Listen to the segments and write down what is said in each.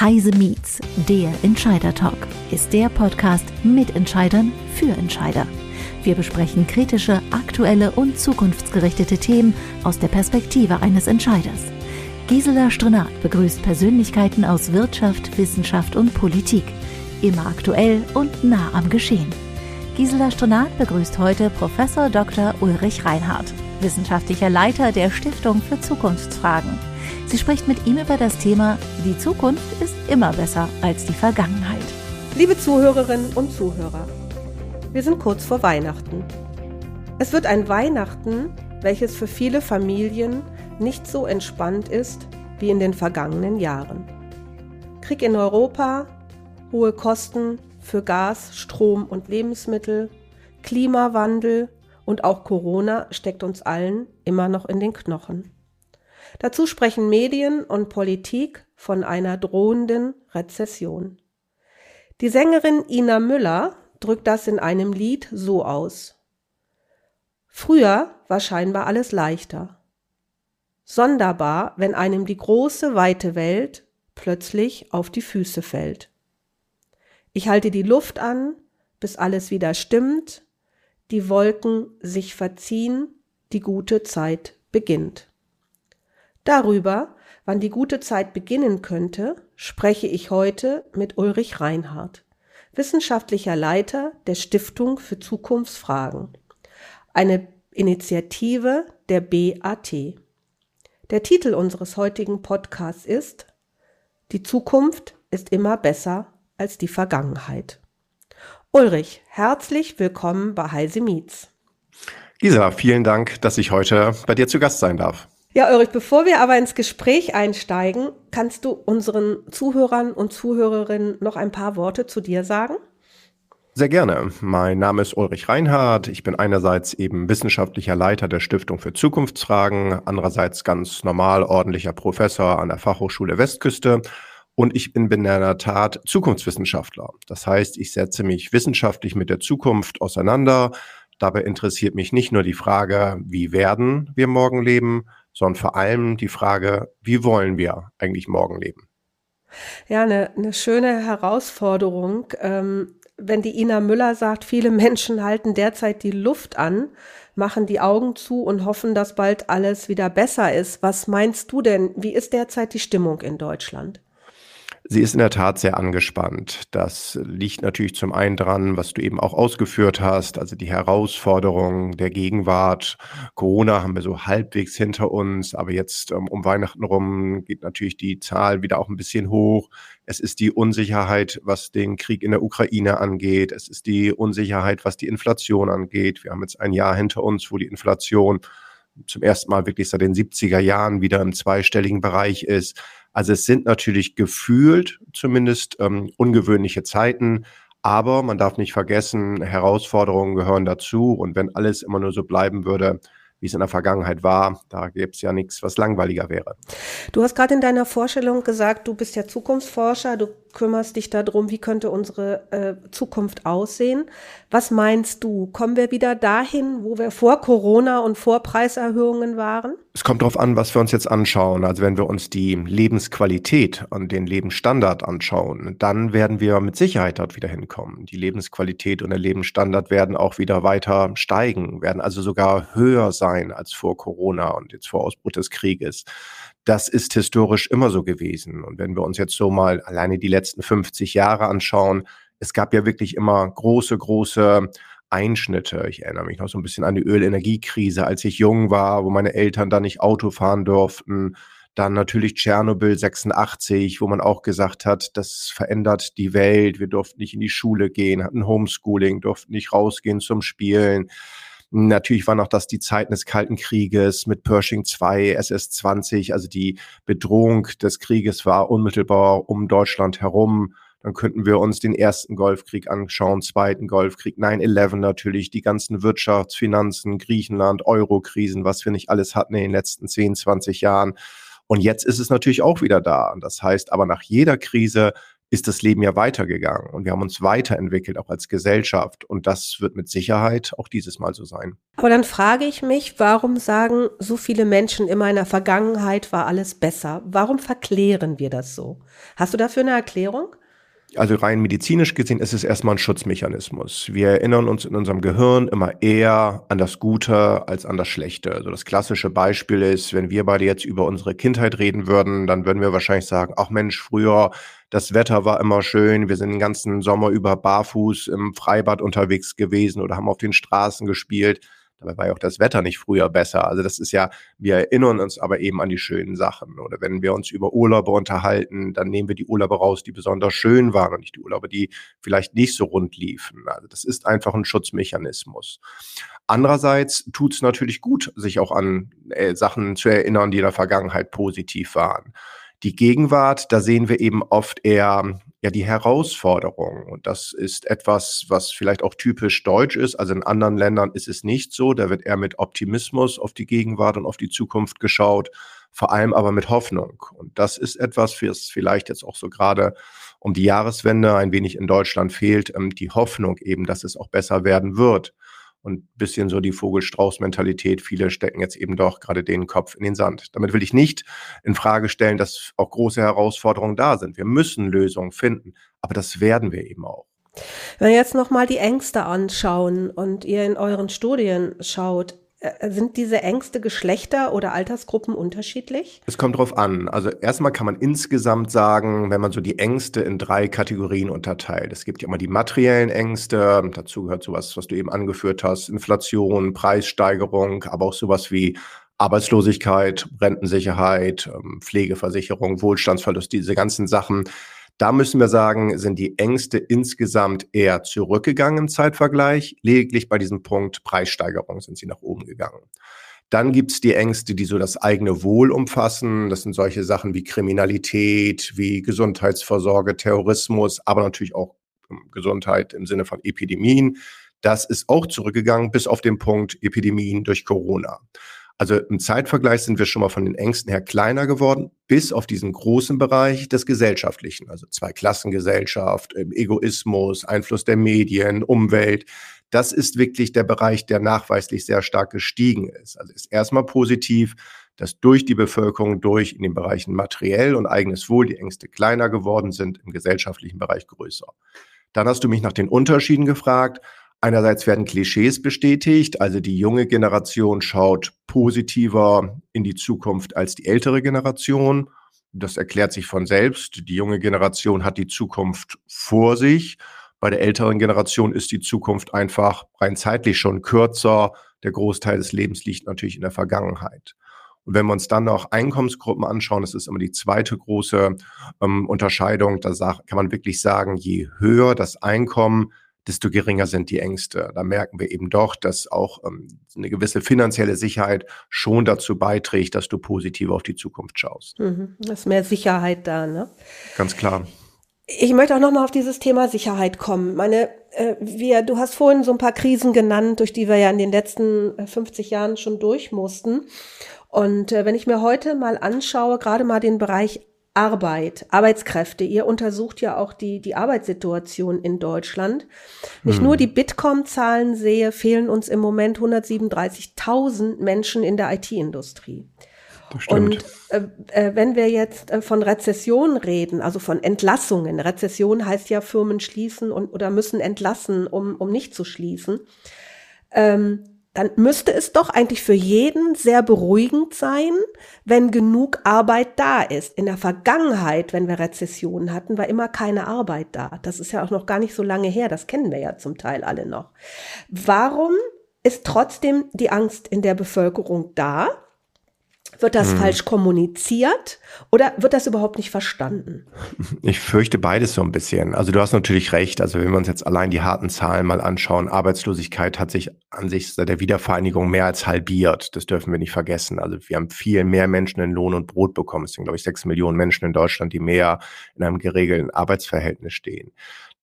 Heise Meets, der Entscheider Talk, ist der Podcast mit Entscheidern für Entscheider. Wir besprechen kritische, aktuelle und zukunftsgerichtete Themen aus der Perspektive eines Entscheiders. Gisela Strenat begrüßt Persönlichkeiten aus Wirtschaft, Wissenschaft und Politik. Immer aktuell und nah am Geschehen. Gisela Strenat begrüßt heute Professor Dr. Ulrich Reinhardt, wissenschaftlicher Leiter der Stiftung für Zukunftsfragen. Sie spricht mit ihm über das Thema Die Zukunft ist immer besser als die Vergangenheit. Liebe Zuhörerinnen und Zuhörer, wir sind kurz vor Weihnachten. Es wird ein Weihnachten, welches für viele Familien nicht so entspannt ist wie in den vergangenen Jahren. Krieg in Europa, hohe Kosten für Gas, Strom und Lebensmittel, Klimawandel und auch Corona steckt uns allen immer noch in den Knochen. Dazu sprechen Medien und Politik von einer drohenden Rezession. Die Sängerin Ina Müller drückt das in einem Lied so aus. Früher war scheinbar alles leichter. Sonderbar, wenn einem die große, weite Welt plötzlich auf die Füße fällt. Ich halte die Luft an, bis alles wieder stimmt, die Wolken sich verziehen, die gute Zeit beginnt. Darüber, wann die gute Zeit beginnen könnte, spreche ich heute mit Ulrich Reinhardt, wissenschaftlicher Leiter der Stiftung für Zukunftsfragen, eine Initiative der BAT. Der Titel unseres heutigen Podcasts ist Die Zukunft ist immer besser als die Vergangenheit. Ulrich, herzlich willkommen bei Heise Meets. Gisela, vielen Dank, dass ich heute bei dir zu Gast sein darf. Ja, Ulrich, bevor wir aber ins Gespräch einsteigen, kannst du unseren Zuhörern und Zuhörerinnen noch ein paar Worte zu dir sagen? Sehr gerne. Mein Name ist Ulrich Reinhardt. Ich bin einerseits eben wissenschaftlicher Leiter der Stiftung für Zukunftsfragen, andererseits ganz normal ordentlicher Professor an der Fachhochschule Westküste. Und ich bin in der Tat Zukunftswissenschaftler. Das heißt, ich setze mich wissenschaftlich mit der Zukunft auseinander. Dabei interessiert mich nicht nur die Frage, wie werden wir morgen leben, sondern vor allem die Frage, wie wollen wir eigentlich morgen leben? Ja, eine, eine schöne Herausforderung. Ähm, wenn die Ina Müller sagt, viele Menschen halten derzeit die Luft an, machen die Augen zu und hoffen, dass bald alles wieder besser ist. Was meinst du denn? Wie ist derzeit die Stimmung in Deutschland? Sie ist in der Tat sehr angespannt. Das liegt natürlich zum einen dran, was du eben auch ausgeführt hast, also die Herausforderung der Gegenwart. Corona haben wir so halbwegs hinter uns, aber jetzt um, ähm, um Weihnachten rum geht natürlich die Zahl wieder auch ein bisschen hoch. Es ist die Unsicherheit, was den Krieg in der Ukraine angeht. Es ist die Unsicherheit, was die Inflation angeht. Wir haben jetzt ein Jahr hinter uns, wo die Inflation zum ersten Mal wirklich seit den 70er Jahren wieder im zweistelligen Bereich ist. Also es sind natürlich gefühlt zumindest ähm, ungewöhnliche Zeiten, aber man darf nicht vergessen, Herausforderungen gehören dazu. Und wenn alles immer nur so bleiben würde, wie es in der Vergangenheit war. Da gäbe es ja nichts, was langweiliger wäre. Du hast gerade in deiner Vorstellung gesagt, du bist ja Zukunftsforscher, du kümmerst dich darum, wie könnte unsere äh, Zukunft aussehen. Was meinst du? Kommen wir wieder dahin, wo wir vor Corona und vor Preiserhöhungen waren? Es kommt darauf an, was wir uns jetzt anschauen. Also wenn wir uns die Lebensqualität und den Lebensstandard anschauen, dann werden wir mit Sicherheit dort wieder hinkommen. Die Lebensqualität und der Lebensstandard werden auch wieder weiter steigen, werden also sogar höher sein als vor Corona und jetzt vor Ausbruch des Krieges. Das ist historisch immer so gewesen. Und wenn wir uns jetzt so mal alleine die letzten 50 Jahre anschauen, es gab ja wirklich immer große, große Einschnitte. Ich erinnere mich noch so ein bisschen an die Ölenergiekrise, als ich jung war, wo meine Eltern da nicht Auto fahren durften. Dann natürlich Tschernobyl 86, wo man auch gesagt hat, das verändert die Welt. Wir durften nicht in die Schule gehen, hatten Homeschooling, durften nicht rausgehen zum Spielen. Natürlich war noch das die Zeiten des Kalten Krieges mit Pershing 2, SS-20. Also die Bedrohung des Krieges war unmittelbar um Deutschland herum. Dann könnten wir uns den ersten Golfkrieg anschauen, zweiten Golfkrieg, 9-11 natürlich, die ganzen Wirtschaftsfinanzen, Griechenland, Euro-Krisen, was wir nicht alles hatten in den letzten 10, 20 Jahren. Und jetzt ist es natürlich auch wieder da. Das heißt aber nach jeder Krise ist das Leben ja weitergegangen und wir haben uns weiterentwickelt, auch als Gesellschaft. Und das wird mit Sicherheit auch dieses Mal so sein. Aber dann frage ich mich, warum sagen so viele Menschen immer in der Vergangenheit war alles besser? Warum verklären wir das so? Hast du dafür eine Erklärung? Also rein medizinisch gesehen ist es erstmal ein Schutzmechanismus. Wir erinnern uns in unserem Gehirn immer eher an das Gute als an das Schlechte. Also das klassische Beispiel ist, wenn wir beide jetzt über unsere Kindheit reden würden, dann würden wir wahrscheinlich sagen, ach Mensch, früher das Wetter war immer schön, wir sind den ganzen Sommer über barfuß im Freibad unterwegs gewesen oder haben auf den Straßen gespielt. Dabei war ja auch das Wetter nicht früher besser. Also das ist ja, wir erinnern uns aber eben an die schönen Sachen. Oder wenn wir uns über Urlaube unterhalten, dann nehmen wir die Urlaube raus, die besonders schön waren und nicht die Urlaube, die vielleicht nicht so rund liefen. Also das ist einfach ein Schutzmechanismus. Andererseits tut es natürlich gut, sich auch an äh, Sachen zu erinnern, die in der Vergangenheit positiv waren. Die Gegenwart, da sehen wir eben oft eher ja die Herausforderung. Und das ist etwas, was vielleicht auch typisch deutsch ist. Also in anderen Ländern ist es nicht so. Da wird eher mit Optimismus auf die Gegenwart und auf die Zukunft geschaut, vor allem aber mit Hoffnung. Und das ist etwas, fürs vielleicht jetzt auch so gerade um die Jahreswende ein wenig in Deutschland fehlt, ähm, die Hoffnung eben, dass es auch besser werden wird und bisschen so die Vogelstrauß-Mentalität. Viele stecken jetzt eben doch gerade den Kopf in den Sand. Damit will ich nicht in Frage stellen, dass auch große Herausforderungen da sind. Wir müssen Lösungen finden, aber das werden wir eben auch. Wenn wir jetzt nochmal die Ängste anschauen und ihr in euren Studien schaut, sind diese Ängste Geschlechter oder Altersgruppen unterschiedlich? Es kommt drauf an. Also erstmal kann man insgesamt sagen, wenn man so die Ängste in drei Kategorien unterteilt. Es gibt ja immer die materiellen Ängste, dazu gehört sowas, was du eben angeführt hast, Inflation, Preissteigerung, aber auch sowas wie Arbeitslosigkeit, Rentensicherheit, ähm, Pflegeversicherung, Wohlstandsverlust, diese ganzen Sachen da müssen wir sagen, sind die Ängste insgesamt eher zurückgegangen im Zeitvergleich. Lediglich bei diesem Punkt Preissteigerung sind sie nach oben gegangen. Dann gibt's die Ängste, die so das eigene Wohl umfassen. Das sind solche Sachen wie Kriminalität, wie Gesundheitsvorsorge, Terrorismus, aber natürlich auch ähm, Gesundheit im Sinne von Epidemien. Das ist auch zurückgegangen bis auf den Punkt Epidemien durch Corona. Also im Zeitvergleich sind wir schon mal von den Ängsten her kleiner geworden, bis auf diesen großen Bereich des Gesellschaftlichen, also Zweiklassengesellschaft, ähm, Egoismus, Einfluss der Medien, Umwelt. Das ist wirklich der Bereich, der nachweislich sehr stark gestiegen ist. Also ist erstmal positiv, dass durch die Bevölkerung, durch in den Bereichen materiell und eigenes Wohl die Ängste kleiner geworden sind, im gesellschaftlichen Bereich größer. Dann hast du mich nach den Unterschieden gefragt. Einerseits werden Klischees bestätigt, also die junge Generation schaut positiver in die Zukunft als die ältere Generation. Das erklärt sich von selbst. Die junge Generation hat die Zukunft vor sich. Bei der älteren Generation ist die Zukunft einfach rein zeitlich schon kürzer. Der Großteil des Lebens liegt natürlich in der Vergangenheit. Und wenn wir uns dann noch Einkommensgruppen anschauen, das ist immer die zweite große ähm, Unterscheidung, da kann man wirklich sagen, je höher das Einkommen, desto geringer sind die Ängste. Da merken wir eben doch, dass auch ähm, eine gewisse finanzielle Sicherheit schon dazu beiträgt, dass du positiv auf die Zukunft schaust. Mhm. Das ist mehr Sicherheit da, ne? Ganz klar. Ich möchte auch nochmal auf dieses Thema Sicherheit kommen. Meine, äh, wir, du hast vorhin so ein paar Krisen genannt, durch die wir ja in den letzten 50 äh, Jahren schon durch mussten. Und äh, wenn ich mir heute mal anschaue, gerade mal den Bereich Arbeit, Arbeitskräfte. Ihr untersucht ja auch die, die Arbeitssituation in Deutschland. Nicht hm. nur die Bitkom-Zahlen sehe, fehlen uns im Moment 137.000 Menschen in der IT-Industrie. Und äh, äh, wenn wir jetzt äh, von Rezession reden, also von Entlassungen, Rezession heißt ja Firmen schließen und, oder müssen entlassen, um, um nicht zu schließen. Ähm, dann müsste es doch eigentlich für jeden sehr beruhigend sein, wenn genug Arbeit da ist. In der Vergangenheit, wenn wir Rezessionen hatten, war immer keine Arbeit da. Das ist ja auch noch gar nicht so lange her, das kennen wir ja zum Teil alle noch. Warum ist trotzdem die Angst in der Bevölkerung da? Wird das hm. falsch kommuniziert oder wird das überhaupt nicht verstanden? Ich fürchte beides so ein bisschen. Also du hast natürlich recht. Also wenn wir uns jetzt allein die harten Zahlen mal anschauen, Arbeitslosigkeit hat sich an sich seit der Wiedervereinigung mehr als halbiert. Das dürfen wir nicht vergessen. Also wir haben viel mehr Menschen in Lohn und Brot bekommen. Es sind, glaube ich, sechs Millionen Menschen in Deutschland, die mehr in einem geregelten Arbeitsverhältnis stehen.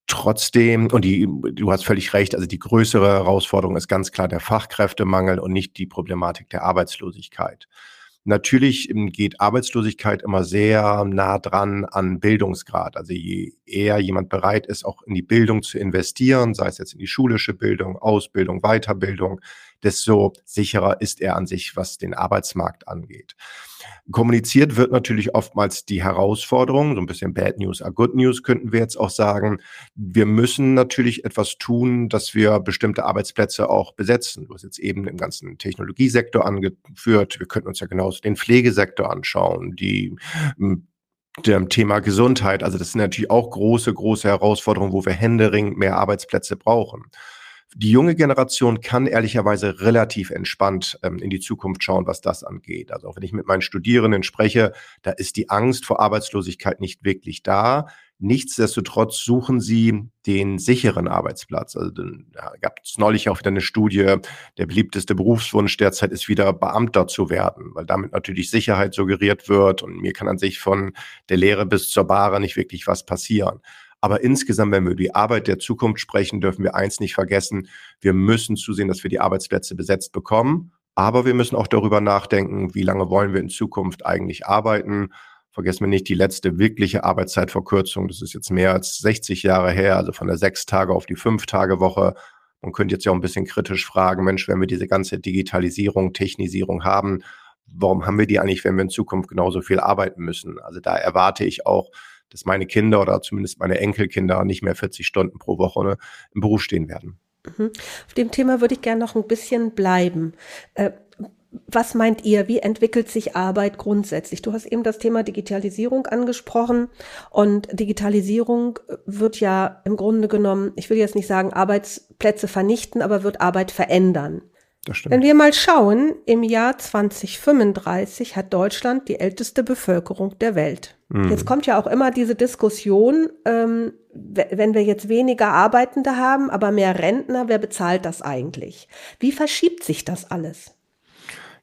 Trotzdem, und die, du hast völlig recht, also die größere Herausforderung ist ganz klar der Fachkräftemangel und nicht die Problematik der Arbeitslosigkeit. Natürlich ähm, geht Arbeitslosigkeit immer sehr nah dran an Bildungsgrad. Also je eher jemand bereit ist, auch in die Bildung zu investieren, sei es jetzt in die schulische Bildung, Ausbildung, Weiterbildung, desto sicherer ist er an sich, was den Arbeitsmarkt angeht. Kommuniziert wird natürlich oftmals die Herausforderung, so ein bisschen Bad News are Good News könnten wir jetzt auch sagen. Wir müssen natürlich etwas tun, dass wir bestimmte Arbeitsplätze auch besetzen. Du hast jetzt eben den ganzen Technologiesektor angeführt. Wir könnten uns ja genauso den Pflegesektor anschauen, die hm, dem Thema Gesundheit. Also das sind natürlich auch große, große Herausforderungen, wo wir händeringend mehr Arbeitsplätze brauchen die junge Generation kann ehrlicherweise relativ entspannt ähm, in die Zukunft schauen, was das angeht. Also auch wenn ich mit meinen Studierenden spreche, da ist die Angst vor Arbeitslosigkeit nicht wirklich da. Nichtsdestotrotz suchen sie den sicheren Arbeitsplatz. Also da gab es neulich auch wieder eine Studie, der beliebteste Berufswunsch derzeit ist wieder Beamter zu werden, weil damit natürlich Sicherheit suggeriert wird und mir kann an sich von der Lehre bis zur Bahre nicht wirklich was passieren. Aber insgesamt, wenn wir über die Arbeit der Zukunft sprechen, dürfen wir eins nicht vergessen. Wir müssen zusehen, dass wir die Arbeitsplätze besetzt bekommen. Aber wir müssen auch darüber nachdenken, wie lange wollen wir in Zukunft eigentlich arbeiten. Vergessen wir nicht die letzte wirkliche Arbeitszeitverkürzung. Das ist jetzt mehr als 60 Jahre her, also von der sechs Tage auf die fünf Tage Woche. Man könnte jetzt ja auch ein bisschen kritisch fragen, Mensch, wenn wir diese ganze Digitalisierung, Technisierung haben, warum haben wir die eigentlich, wenn wir in Zukunft genauso viel arbeiten müssen? Also da erwarte ich auch dass meine Kinder oder zumindest meine Enkelkinder nicht mehr 40 Stunden pro Woche ne, im Beruf stehen werden. Mhm. Auf dem Thema würde ich gerne noch ein bisschen bleiben. Äh, was meint ihr, wie entwickelt sich Arbeit grundsätzlich? Du hast eben das Thema Digitalisierung angesprochen und Digitalisierung wird ja im Grunde genommen, ich will jetzt nicht sagen Arbeitsplätze vernichten, aber wird Arbeit verändern. Wenn wir mal schauen, im Jahr 2035 hat Deutschland die älteste Bevölkerung der Welt. Mhm. Jetzt kommt ja auch immer diese Diskussion, ähm, wenn wir jetzt weniger Arbeitende haben, aber mehr Rentner, wer bezahlt das eigentlich? Wie verschiebt sich das alles?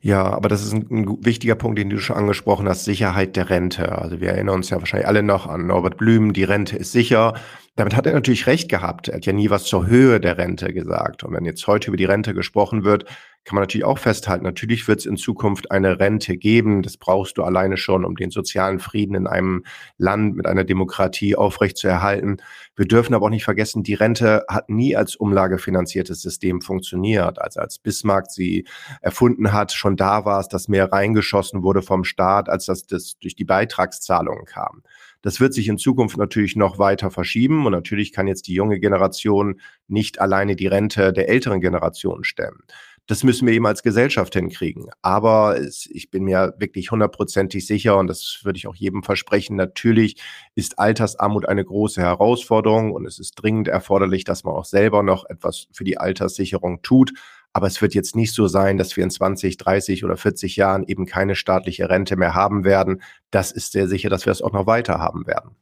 Ja, aber das ist ein, ein, wichtiger Punkt, den du schon angesprochen hast, Sicherheit der Rente. Also wir erinnern uns ja wahrscheinlich alle noch an Norbert Blüm, die Rente ist sicher. Damit hat er natürlich recht gehabt. Er hat ja nie was zur Höhe der Rente gesagt. Und wenn jetzt heute über die Rente gesprochen wird, kann man natürlich auch festhalten, natürlich wird es in Zukunft eine Rente geben. Das brauchst du alleine schon, um den sozialen Frieden in einem Land mit einer Demokratie aufrechtzuerhalten. Wir dürfen aber auch nicht vergessen, die Rente hat nie als umlagefinanziertes System funktioniert. Also als Bismarck sie erfunden hat, schon da war es, dass mehr reingeschossen wurde vom Staat, als dass das durch die Beitragszahlungen kam. Das wird sich in Zukunft natürlich noch weiter verschieben und natürlich kann jetzt die junge Generation nicht alleine die Rente der älteren Generation stemmen. Das müssen wir eben als Gesellschaft hinkriegen. Aber es, ich bin mir wirklich hundertprozentig sicher und das würde ich auch jedem versprechen. Natürlich ist Altersarmut eine große Herausforderung und es ist dringend erforderlich, dass man auch selber noch etwas für die Alterssicherung tut. Aber es wird jetzt nicht so sein, dass wir in 20, 30 oder 40 Jahren eben keine staatliche Rente mehr haben werden. Das ist sehr sicher, dass wir es auch noch weiter haben werden.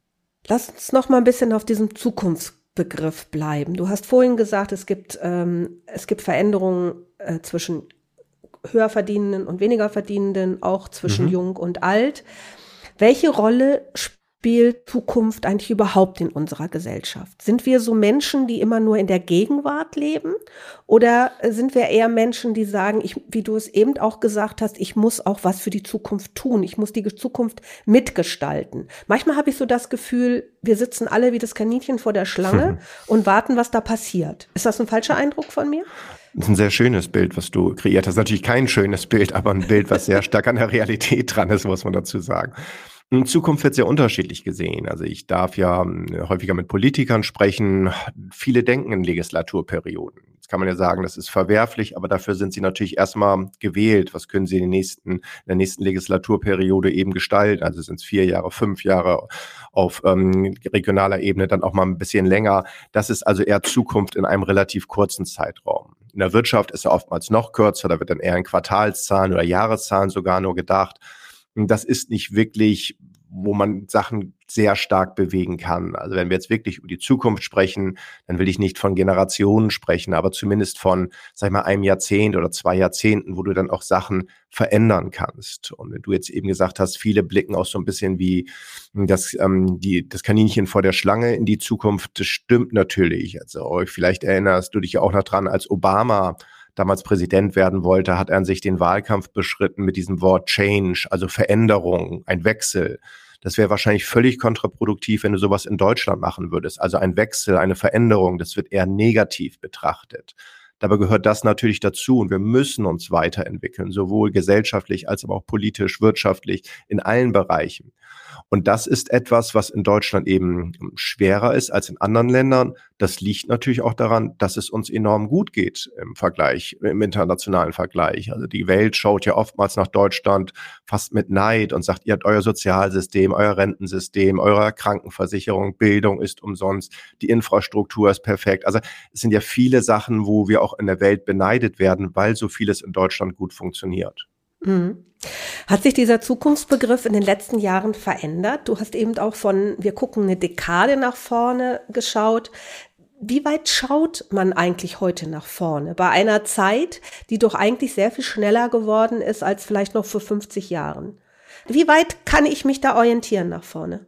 Lass uns noch mal ein bisschen auf diesem Zukunftsbegriff bleiben. Du hast vorhin gesagt, es gibt, ähm, es gibt Veränderungen äh, zwischen höher verdienenden und weniger verdienenden, auch zwischen mhm. jung und alt. Welche Rolle spielt spielt Zukunft eigentlich überhaupt in unserer Gesellschaft? Sind wir so Menschen, die immer nur in der Gegenwart leben? Oder sind wir eher Menschen, die sagen, ich, wie du es eben auch gesagt hast, ich muss auch was für die Zukunft tun. Ich muss die Zukunft mitgestalten. Manchmal habe ich so das Gefühl, wir sitzen alle wie das Kaninchen vor der Schlange und warten, was da passiert. Ist das ein falscher Eindruck von mir? Das ist ein sehr schönes Bild, was du kreiert hast. Natürlich kein schönes Bild, aber ein Bild, was sehr stark an der Realität dran ist, muss man dazu sagen. In Zukunft wird sehr unterschiedlich gesehen. Also ich darf ja hm, häufiger mit Politikern sprechen. Viele denken in Legislaturperioden. Jetzt kann man ja sagen, das ist verwerflich, aber dafür sind sie natürlich erstmal gewählt. Was können sie in, nächsten, in der nächsten Legislaturperiode eben gestalten? Also sind es vier Jahre, fünf Jahre auf ähm, regionaler Ebene, dann auch mal ein bisschen länger. Das ist also eher Zukunft in einem relativ kurzen Zeitraum. In der Wirtschaft ist er oftmals noch kürzer, da wird dann eher in Quartalszahlen oder Jahreszahlen sogar nur gedacht das ist nicht wirklich, wo man Sachen sehr stark bewegen kann. Also wenn wir jetzt wirklich über die Zukunft sprechen, dann will ich nicht von Generationen sprechen, aber zumindest von, sag ich mal, einem Jahrzehnt oder zwei Jahrzehnten, wo du dann auch Sachen verändern kannst. Und wenn du jetzt eben gesagt hast, viele blicken auch so ein bisschen wie das, ähm, die, das Kaninchen vor der Schlange in die Zukunft, das stimmt natürlich. Also vielleicht erinnerst du dich auch noch dran, als Obama damals Präsident werden wollte, hat er an sich den Wahlkampf beschritten mit diesem Wort Change, also Veränderung, ein Wechsel. Das wäre wahrscheinlich völlig kontraproduktiv, wenn du sowas in Deutschland machen würdest. Also ein Wechsel, eine Veränderung, das wird eher negativ betrachtet. Dabei gehört das natürlich dazu und wir müssen uns weiterentwickeln, sowohl gesellschaftlich als aber auch politisch, wirtschaftlich, in allen Bereichen. Und das ist etwas, was in Deutschland eben schwerer ist als in anderen Ländern. Das liegt natürlich auch daran, dass es uns enorm gut geht im Vergleich, im internationalen Vergleich. Also die Welt schaut ja oftmals nach Deutschland fast mit Neid und sagt, ihr habt euer Sozialsystem, euer Rentensystem, eure Krankenversicherung, Bildung ist umsonst, die Infrastruktur ist perfekt. Also es sind ja viele Sachen, wo wir auch in der Welt beneidet werden, weil so vieles in Deutschland gut funktioniert. Mhm. Hat sich dieser Zukunftsbegriff in den letzten Jahren verändert? Du hast eben auch von, wir gucken eine Dekade nach vorne geschaut. Wie weit schaut man eigentlich heute nach vorne? Bei einer Zeit, die doch eigentlich sehr viel schneller geworden ist als vielleicht noch vor 50 Jahren. Wie weit kann ich mich da orientieren nach vorne?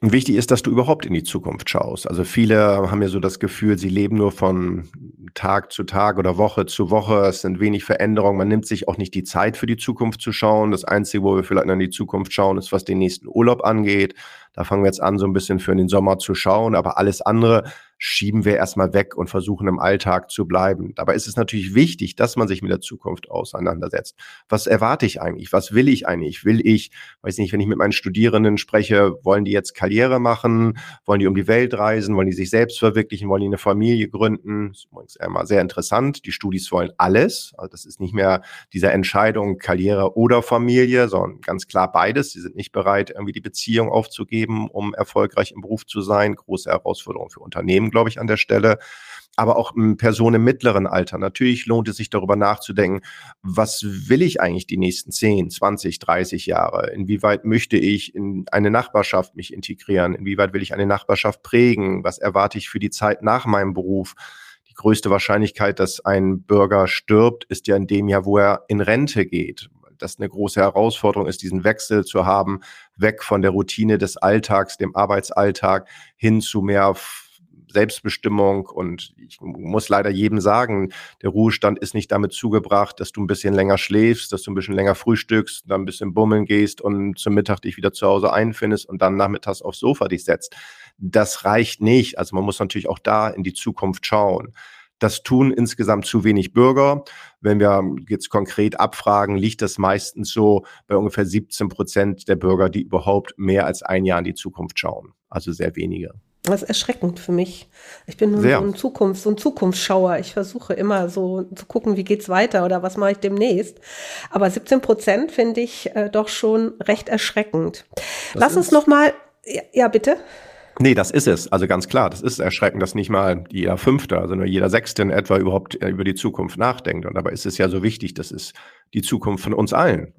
Wichtig ist, dass du überhaupt in die Zukunft schaust. Also viele haben ja so das Gefühl, sie leben nur von Tag zu Tag oder Woche zu Woche. Es sind wenig Veränderungen. Man nimmt sich auch nicht die Zeit für die Zukunft zu schauen. Das Einzige, wo wir vielleicht in die Zukunft schauen, ist, was den nächsten Urlaub angeht. Da fangen wir jetzt an, so ein bisschen für den Sommer zu schauen. Aber alles andere schieben wir erstmal weg und versuchen im Alltag zu bleiben. Dabei ist es natürlich wichtig, dass man sich mit der Zukunft auseinandersetzt. Was erwarte ich eigentlich? Was will ich eigentlich? Will ich, weiß nicht, wenn ich mit meinen Studierenden spreche, wollen die jetzt Karriere machen? Wollen die um die Welt reisen? Wollen die sich selbst verwirklichen? Wollen die eine Familie gründen? Das ist übrigens immer sehr interessant. Die Studis wollen alles. Also das ist nicht mehr diese Entscheidung Karriere oder Familie, sondern ganz klar beides. Sie sind nicht bereit, irgendwie die Beziehung aufzugeben, um erfolgreich im Beruf zu sein. Große Herausforderung für Unternehmen glaube ich, an der Stelle aber auch Personen im mittleren Alter. Natürlich lohnt es sich darüber nachzudenken, was will ich eigentlich die nächsten 10, 20, 30 Jahre? Inwieweit möchte ich in eine Nachbarschaft mich integrieren? Inwieweit will ich eine Nachbarschaft prägen? Was erwarte ich für die Zeit nach meinem Beruf? Die größte Wahrscheinlichkeit, dass ein Bürger stirbt, ist ja in dem Jahr, wo er in Rente geht. Das eine große Herausforderung ist, diesen Wechsel zu haben, weg von der Routine des Alltags, dem Arbeitsalltag, hin zu mehr Selbstbestimmung und ich muss leider jedem sagen, der Ruhestand ist nicht damit zugebracht, dass du ein bisschen länger schläfst, dass du ein bisschen länger frühstückst, dann ein bisschen bummeln gehst und zum Mittag dich wieder zu Hause einfindest und dann nachmittags aufs Sofa dich setzt. Das reicht nicht. Also man muss natürlich auch da in die Zukunft schauen. Das tun insgesamt zu wenig Bürger. Wenn wir jetzt konkret abfragen, liegt das meistens so bei ungefähr 17 Prozent der Bürger, die überhaupt mehr als ein Jahr in die Zukunft schauen. Also sehr wenige. Das ist erschreckend für mich. Ich bin nur so ein Zukunft, so ein Zukunftsschauer. Ich versuche immer so zu gucken, wie geht's weiter oder was mache ich demnächst. Aber 17 Prozent finde ich äh, doch schon recht erschreckend. Das Lass uns noch mal, ja, ja, bitte. Nee, das ist es. Also ganz klar, das ist erschreckend, dass nicht mal jeder Fünfte, also nur jeder Sechste in etwa überhaupt äh, über die Zukunft nachdenkt. Und dabei ist es ja so wichtig, das ist die Zukunft von uns allen.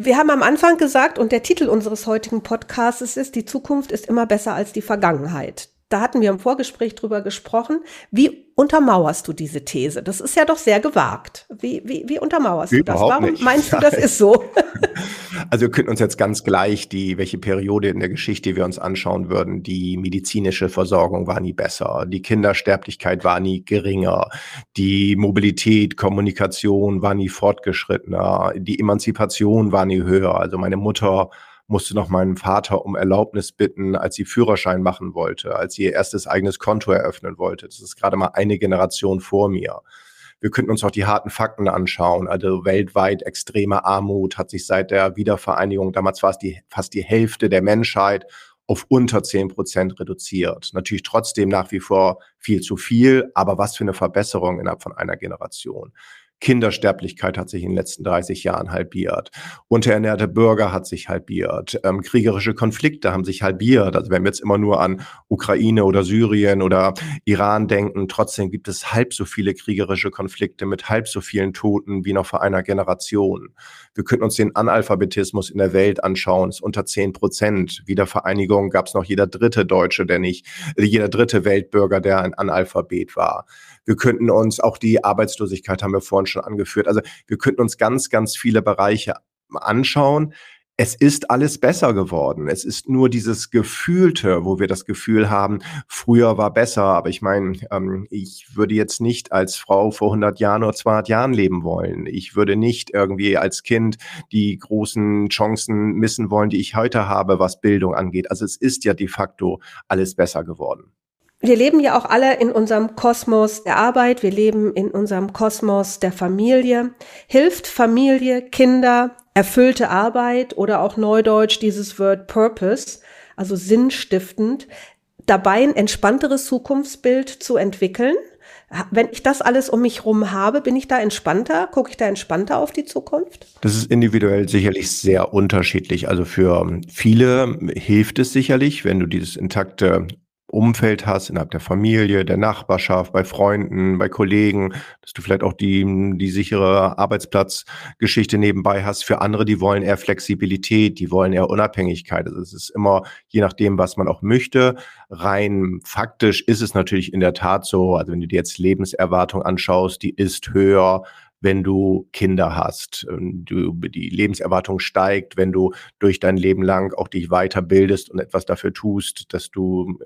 Wir haben am Anfang gesagt, und der Titel unseres heutigen Podcasts ist, die Zukunft ist immer besser als die Vergangenheit. Da hatten wir im Vorgespräch drüber gesprochen. Wie untermauerst du diese These? Das ist ja doch sehr gewagt. Wie, wie, wie untermauerst Überhaupt du das? Warum nicht. meinst du, das ist so? Also wir könnten uns jetzt ganz gleich die, welche Periode in der Geschichte wir uns anschauen würden. Die medizinische Versorgung war nie besser. Die Kindersterblichkeit war nie geringer. Die Mobilität, Kommunikation war nie fortgeschrittener. Die Emanzipation war nie höher. Also meine Mutter musste noch meinen Vater um Erlaubnis bitten, als sie Führerschein machen wollte, als sie ihr erstes eigenes Konto eröffnen wollte. Das ist gerade mal eine Generation vor mir. Wir könnten uns auch die harten Fakten anschauen. Also weltweit extreme Armut hat sich seit der Wiedervereinigung, damals war es die, fast die Hälfte der Menschheit, auf unter zehn Prozent reduziert. Natürlich trotzdem nach wie vor viel zu viel, aber was für eine Verbesserung innerhalb von einer Generation. Kindersterblichkeit hat sich in den letzten 30 Jahren halbiert. Unterernährte Bürger hat sich halbiert. Ähm, kriegerische Konflikte haben sich halbiert. Also wenn wir jetzt immer nur an Ukraine oder Syrien oder Iran denken, trotzdem gibt es halb so viele kriegerische Konflikte mit halb so vielen Toten wie noch vor einer Generation. Wir könnten uns den Analphabetismus in der Welt anschauen, ist unter 10 Prozent. Wiedervereinigung gab es noch jeder dritte Deutsche, der nicht, jeder dritte Weltbürger, der ein Analphabet war. Wir könnten uns auch die Arbeitslosigkeit haben wir vorhin schon angeführt. Also wir könnten uns ganz, ganz viele Bereiche anschauen. es ist alles besser geworden. Es ist nur dieses Gefühlte, wo wir das Gefühl haben, früher war besser. Aber ich meine, ähm, ich würde jetzt nicht als Frau vor 100 Jahren oder 200 Jahren leben wollen. Ich würde nicht irgendwie als Kind die großen Chancen missen wollen, die ich heute habe, was Bildung angeht. Also es ist ja de facto alles besser geworden. Wir leben ja auch alle in unserem Kosmos der Arbeit, wir leben in unserem Kosmos der Familie. Hilft Familie, Kinder, erfüllte Arbeit oder auch neudeutsch dieses Word Purpose, also sinnstiftend, dabei ein entspannteres Zukunftsbild zu entwickeln? Wenn ich das alles um mich rum habe, bin ich da entspannter? Gucke ich da entspannter auf die Zukunft? Das ist individuell sicherlich sehr unterschiedlich. Also für viele hilft es sicherlich, wenn du dieses intakte Umfeld hast, innerhalb der Familie, der Nachbarschaft, bei Freunden, bei Kollegen, dass du vielleicht auch die, die sichere Arbeitsplatzgeschichte nebenbei hast. Für andere, die wollen eher Flexibilität, die wollen eher Unabhängigkeit. Also es ist immer je nachdem, was man auch möchte. Rein faktisch ist es natürlich in der Tat so, also wenn du dir jetzt Lebenserwartung anschaust, die ist höher, wenn du Kinder hast. Du, die Lebenserwartung steigt, wenn du durch dein Leben lang auch dich weiterbildest und etwas dafür tust, dass du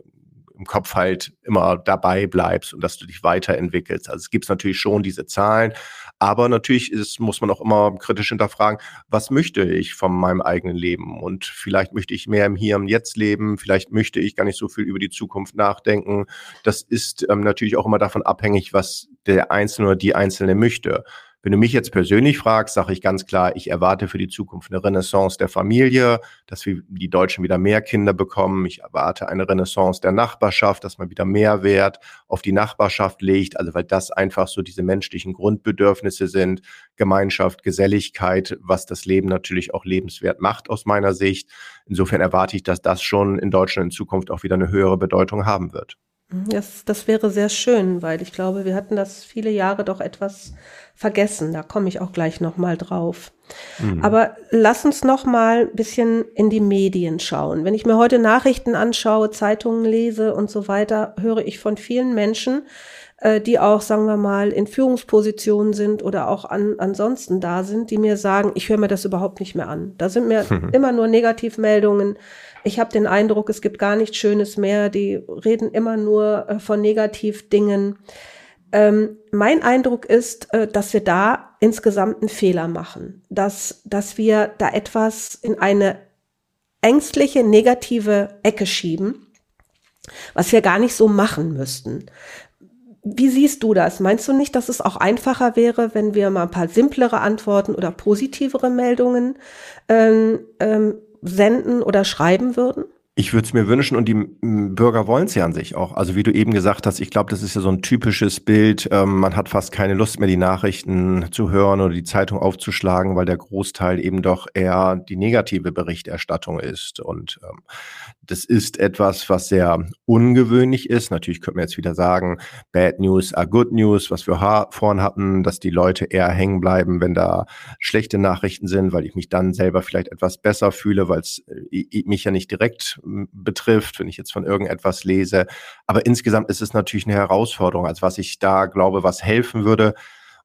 im Kopf halt immer dabei bleibst und dass du dich weiterentwickelst. Also es gibt natürlich schon diese Zahlen, aber natürlich ist, muss man auch immer kritisch hinterfragen, was möchte ich von meinem eigenen Leben? Und vielleicht möchte ich mehr im Hier und Jetzt leben, vielleicht möchte ich gar nicht so viel über die Zukunft nachdenken. Das ist ähm, natürlich auch immer davon abhängig, was der Einzelne oder die Einzelne möchte. Wenn du mich jetzt persönlich fragst, sage ich ganz klar, ich erwarte für die Zukunft eine Renaissance der Familie, dass wir die Deutschen wieder mehr Kinder bekommen. Ich erwarte eine Renaissance der Nachbarschaft, dass man wieder mehr Wert auf die Nachbarschaft legt, also weil das einfach so diese menschlichen Grundbedürfnisse sind, Gemeinschaft, Geselligkeit, was das Leben natürlich auch lebenswert macht aus meiner Sicht. Insofern erwarte ich, dass das schon in Deutschland in Zukunft auch wieder eine höhere Bedeutung haben wird. Das, das wäre sehr schön, weil ich glaube, wir hatten das viele Jahre doch etwas vergessen. Da komme ich auch gleich nochmal drauf. Mhm. Aber lass uns noch mal ein bisschen in die Medien schauen. Wenn ich mir heute Nachrichten anschaue, Zeitungen lese und so weiter, höre ich von vielen Menschen, äh, die auch, sagen wir mal, in Führungspositionen sind oder auch an, ansonsten da sind, die mir sagen, ich höre mir das überhaupt nicht mehr an. Da sind mir mhm. immer nur Negativmeldungen ich habe den Eindruck, es gibt gar nichts Schönes mehr. Die reden immer nur äh, von Negativdingen. Ähm, mein Eindruck ist, äh, dass wir da insgesamt einen Fehler machen, dass, dass wir da etwas in eine ängstliche, negative Ecke schieben, was wir gar nicht so machen müssten. Wie siehst du das? Meinst du nicht, dass es auch einfacher wäre, wenn wir mal ein paar simplere Antworten oder positivere Meldungen ähm, ähm, senden oder schreiben würden? Ich würde es mir wünschen und die Bürger wollen es ja an sich auch. Also wie du eben gesagt hast, ich glaube, das ist ja so ein typisches Bild. Ähm, man hat fast keine Lust mehr, die Nachrichten zu hören oder die Zeitung aufzuschlagen, weil der Großteil eben doch eher die negative Berichterstattung ist. Und ähm, das ist etwas, was sehr ungewöhnlich ist. Natürlich könnte man jetzt wieder sagen, Bad News are Good News, was wir vorhin hatten, dass die Leute eher hängen bleiben, wenn da schlechte Nachrichten sind, weil ich mich dann selber vielleicht etwas besser fühle, weil es äh, mich ja nicht direkt betrifft, wenn ich jetzt von irgendetwas lese. Aber insgesamt ist es natürlich eine Herausforderung. als was ich da glaube, was helfen würde,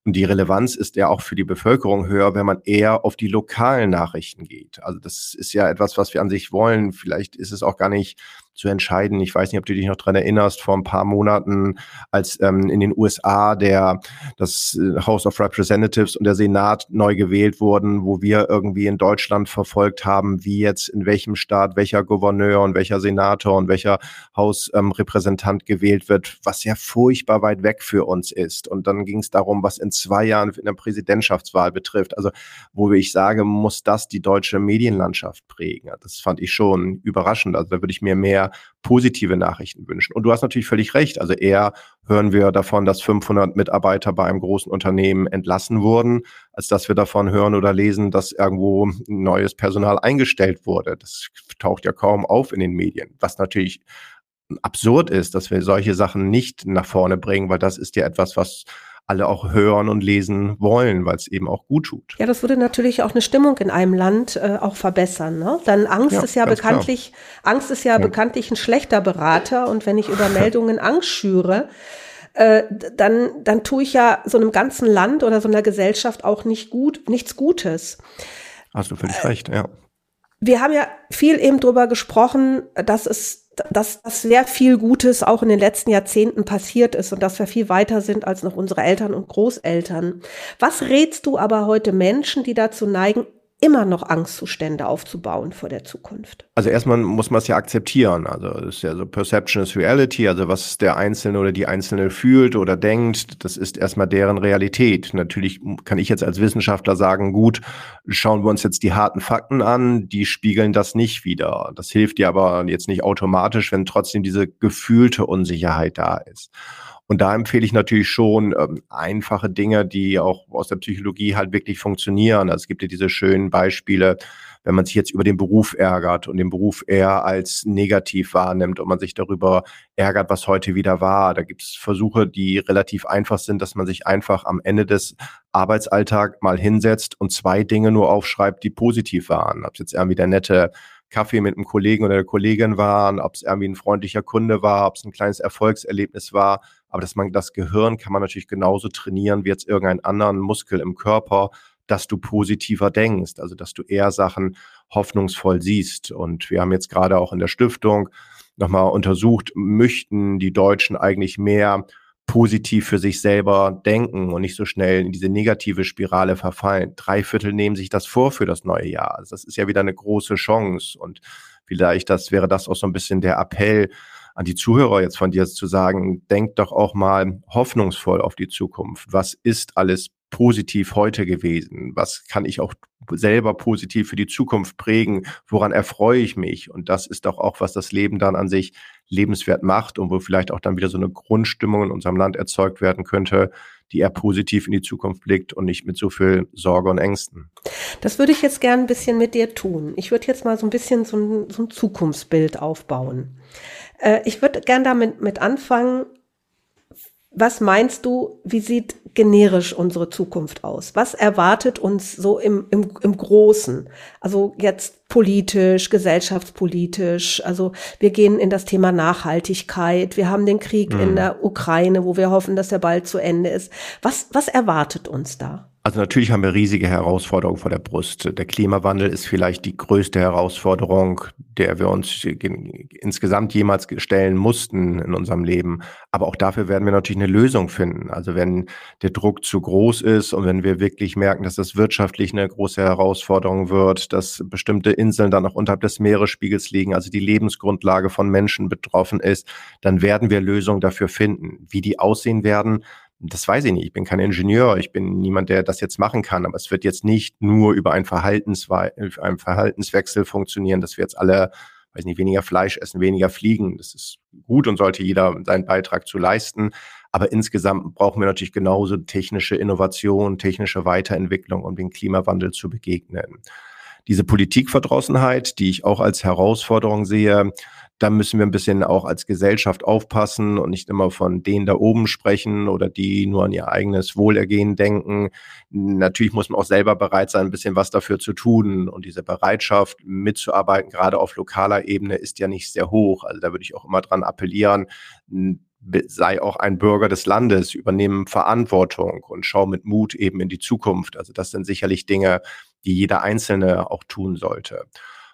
und die Relevanz ist ja auch für die Bevölkerung höher, wenn man eher auf die lokalen Nachrichten geht. Also das ist ja etwas, was wir an sich wollen. Vielleicht ist es auch gar nicht zu entscheiden. Ich weiß nicht, ob du dich noch dran erinnerst, vor ein paar Monaten, als ähm, in den USA der das äh, House of Representatives und der Senat neu gewählt wurden, wo wir irgendwie in Deutschland verfolgt haben, wie jetzt in welchem Staat welcher Gouverneur und welcher Senator und welcher Hausrepräsentant ähm, gewählt wird, was ja furchtbar weit weg für uns ist. Und dann ging es darum, was in zwei Jahren in der Präsidentschaftswahl betrifft. Also wo ich sage, muss das die deutsche Medienlandschaft prägen. Das fand ich schon überraschend. Also da würde ich mir mehr positive Nachrichten wünschen. Und du hast natürlich völlig recht. Also eher hören wir davon, dass 500 Mitarbeiter bei einem großen Unternehmen entlassen wurden, als dass wir davon hören oder lesen, dass irgendwo neues Personal eingestellt wurde. Das taucht ja kaum auf in den Medien, was natürlich absurd ist, dass wir solche Sachen nicht nach vorne bringen, weil das ist ja etwas, was alle auch hören und lesen wollen, weil es eben auch gut tut. Ja, das würde natürlich auch eine Stimmung in einem Land äh, auch verbessern. Ne? Dann Angst ja, ist ja bekanntlich, klar. Angst ist ja, ja, bekanntlich ein schlechter Berater. Und wenn ich über Meldungen Angst schüre, äh, dann, dann tue ich ja so einem ganzen Land oder so einer Gesellschaft auch nicht gut, nichts Gutes. Hast du völlig äh, recht, ja. Wir haben ja viel eben drüber gesprochen, dass es, dass, dass sehr viel Gutes auch in den letzten Jahrzehnten passiert ist und dass wir viel weiter sind als noch unsere Eltern und Großeltern. Was rätst du aber heute Menschen, die dazu neigen, immer noch Angstzustände aufzubauen vor der Zukunft. Also erstmal muss man es ja akzeptieren. Also es ist ja so Perception is Reality, also was der Einzelne oder die Einzelne fühlt oder denkt, das ist erstmal deren Realität. Natürlich kann ich jetzt als Wissenschaftler sagen, gut, schauen wir uns jetzt die harten Fakten an, die spiegeln das nicht wieder. Das hilft dir aber jetzt nicht automatisch, wenn trotzdem diese gefühlte Unsicherheit da ist. Und da empfehle ich natürlich schon ähm, einfache Dinge, die auch aus der Psychologie halt wirklich funktionieren. Also es gibt ja diese schönen Beispiele, wenn man sich jetzt über den Beruf ärgert und den Beruf eher als negativ wahrnimmt und man sich darüber ärgert, was heute wieder war. Da gibt es Versuche, die relativ einfach sind, dass man sich einfach am Ende des Arbeitsalltag mal hinsetzt und zwei Dinge nur aufschreibt, die positiv waren. Ob es jetzt irgendwie der nette Kaffee mit einem Kollegen oder der Kollegin waren, ob es irgendwie ein freundlicher Kunde war, ob es ein kleines Erfolgserlebnis war aber dass man das Gehirn kann man natürlich genauso trainieren wie jetzt irgendeinen anderen Muskel im Körper, dass du positiver denkst, also dass du eher Sachen hoffnungsvoll siehst. Und wir haben jetzt gerade auch in der Stiftung nochmal untersucht, möchten die Deutschen eigentlich mehr positiv für sich selber denken und nicht so schnell in diese negative Spirale verfallen. Drei Viertel nehmen sich das vor für das neue Jahr. Also das ist ja wieder eine große Chance und vielleicht das wäre das auch so ein bisschen der Appell, an die Zuhörer jetzt von dir zu sagen, denkt doch auch mal hoffnungsvoll auf die Zukunft. Was ist alles positiv heute gewesen? Was kann ich auch selber positiv für die Zukunft prägen? Woran erfreue ich mich? Und das ist doch auch, was das Leben dann an sich lebenswert macht und wo vielleicht auch dann wieder so eine Grundstimmung in unserem Land erzeugt werden könnte, die eher positiv in die Zukunft blickt und nicht mit so viel Sorge und Ängsten. Das würde ich jetzt gern ein bisschen mit dir tun. Ich würde jetzt mal so ein bisschen so ein, so ein Zukunftsbild aufbauen. Äh, ich würde gern damit mit anfangen. Was meinst du, wie sieht generisch unsere Zukunft aus? Was erwartet uns so im, im, im Großen? Also jetzt politisch, gesellschaftspolitisch. Also wir gehen in das Thema Nachhaltigkeit. Wir haben den Krieg mhm. in der Ukraine, wo wir hoffen, dass er bald zu Ende ist. Was, was erwartet uns da? Also natürlich haben wir riesige Herausforderungen vor der Brust. Der Klimawandel ist vielleicht die größte Herausforderung, der wir uns insgesamt jemals stellen mussten in unserem Leben. Aber auch dafür werden wir natürlich eine Lösung finden. Also wenn der Druck zu groß ist und wenn wir wirklich merken, dass das wirtschaftlich eine große Herausforderung wird, dass bestimmte Inseln dann auch unterhalb des Meeresspiegels liegen, also die Lebensgrundlage von Menschen betroffen ist, dann werden wir Lösungen dafür finden. Wie die aussehen werden, das weiß ich nicht. Ich bin kein Ingenieur, ich bin niemand, der das jetzt machen kann, aber es wird jetzt nicht nur über einen, Verhaltenswe einen Verhaltenswechsel funktionieren, dass wir jetzt alle, weiß nicht, weniger Fleisch essen, weniger fliegen. Das ist gut und sollte jeder seinen Beitrag zu leisten. Aber insgesamt brauchen wir natürlich genauso technische Innovation, technische Weiterentwicklung, um dem Klimawandel zu begegnen. Diese Politikverdrossenheit, die ich auch als Herausforderung sehe, da müssen wir ein bisschen auch als Gesellschaft aufpassen und nicht immer von denen da oben sprechen oder die nur an ihr eigenes Wohlergehen denken. Natürlich muss man auch selber bereit sein, ein bisschen was dafür zu tun. Und diese Bereitschaft mitzuarbeiten, gerade auf lokaler Ebene, ist ja nicht sehr hoch. Also da würde ich auch immer dran appellieren, sei auch ein Bürger des Landes, übernehmen Verantwortung und schau mit Mut eben in die Zukunft. Also das sind sicherlich Dinge, die jeder Einzelne auch tun sollte.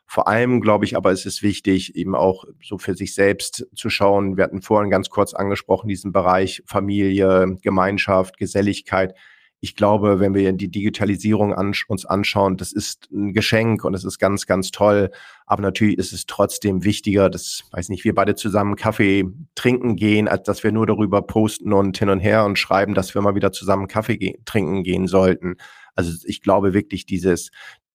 Vor allem, glaube ich, aber ist es wichtig, eben auch so für sich selbst zu schauen. Wir hatten vorhin ganz kurz angesprochen, diesen Bereich Familie, Gemeinschaft, Geselligkeit. Ich glaube, wenn wir die Digitalisierung an, uns anschauen, das ist ein Geschenk und es ist ganz, ganz toll. Aber natürlich ist es trotzdem wichtiger, dass, weiß nicht, wir beide zusammen Kaffee trinken gehen, als dass wir nur darüber posten und hin und her und schreiben, dass wir mal wieder zusammen Kaffee ge trinken gehen sollten. Also ich glaube wirklich, dieses,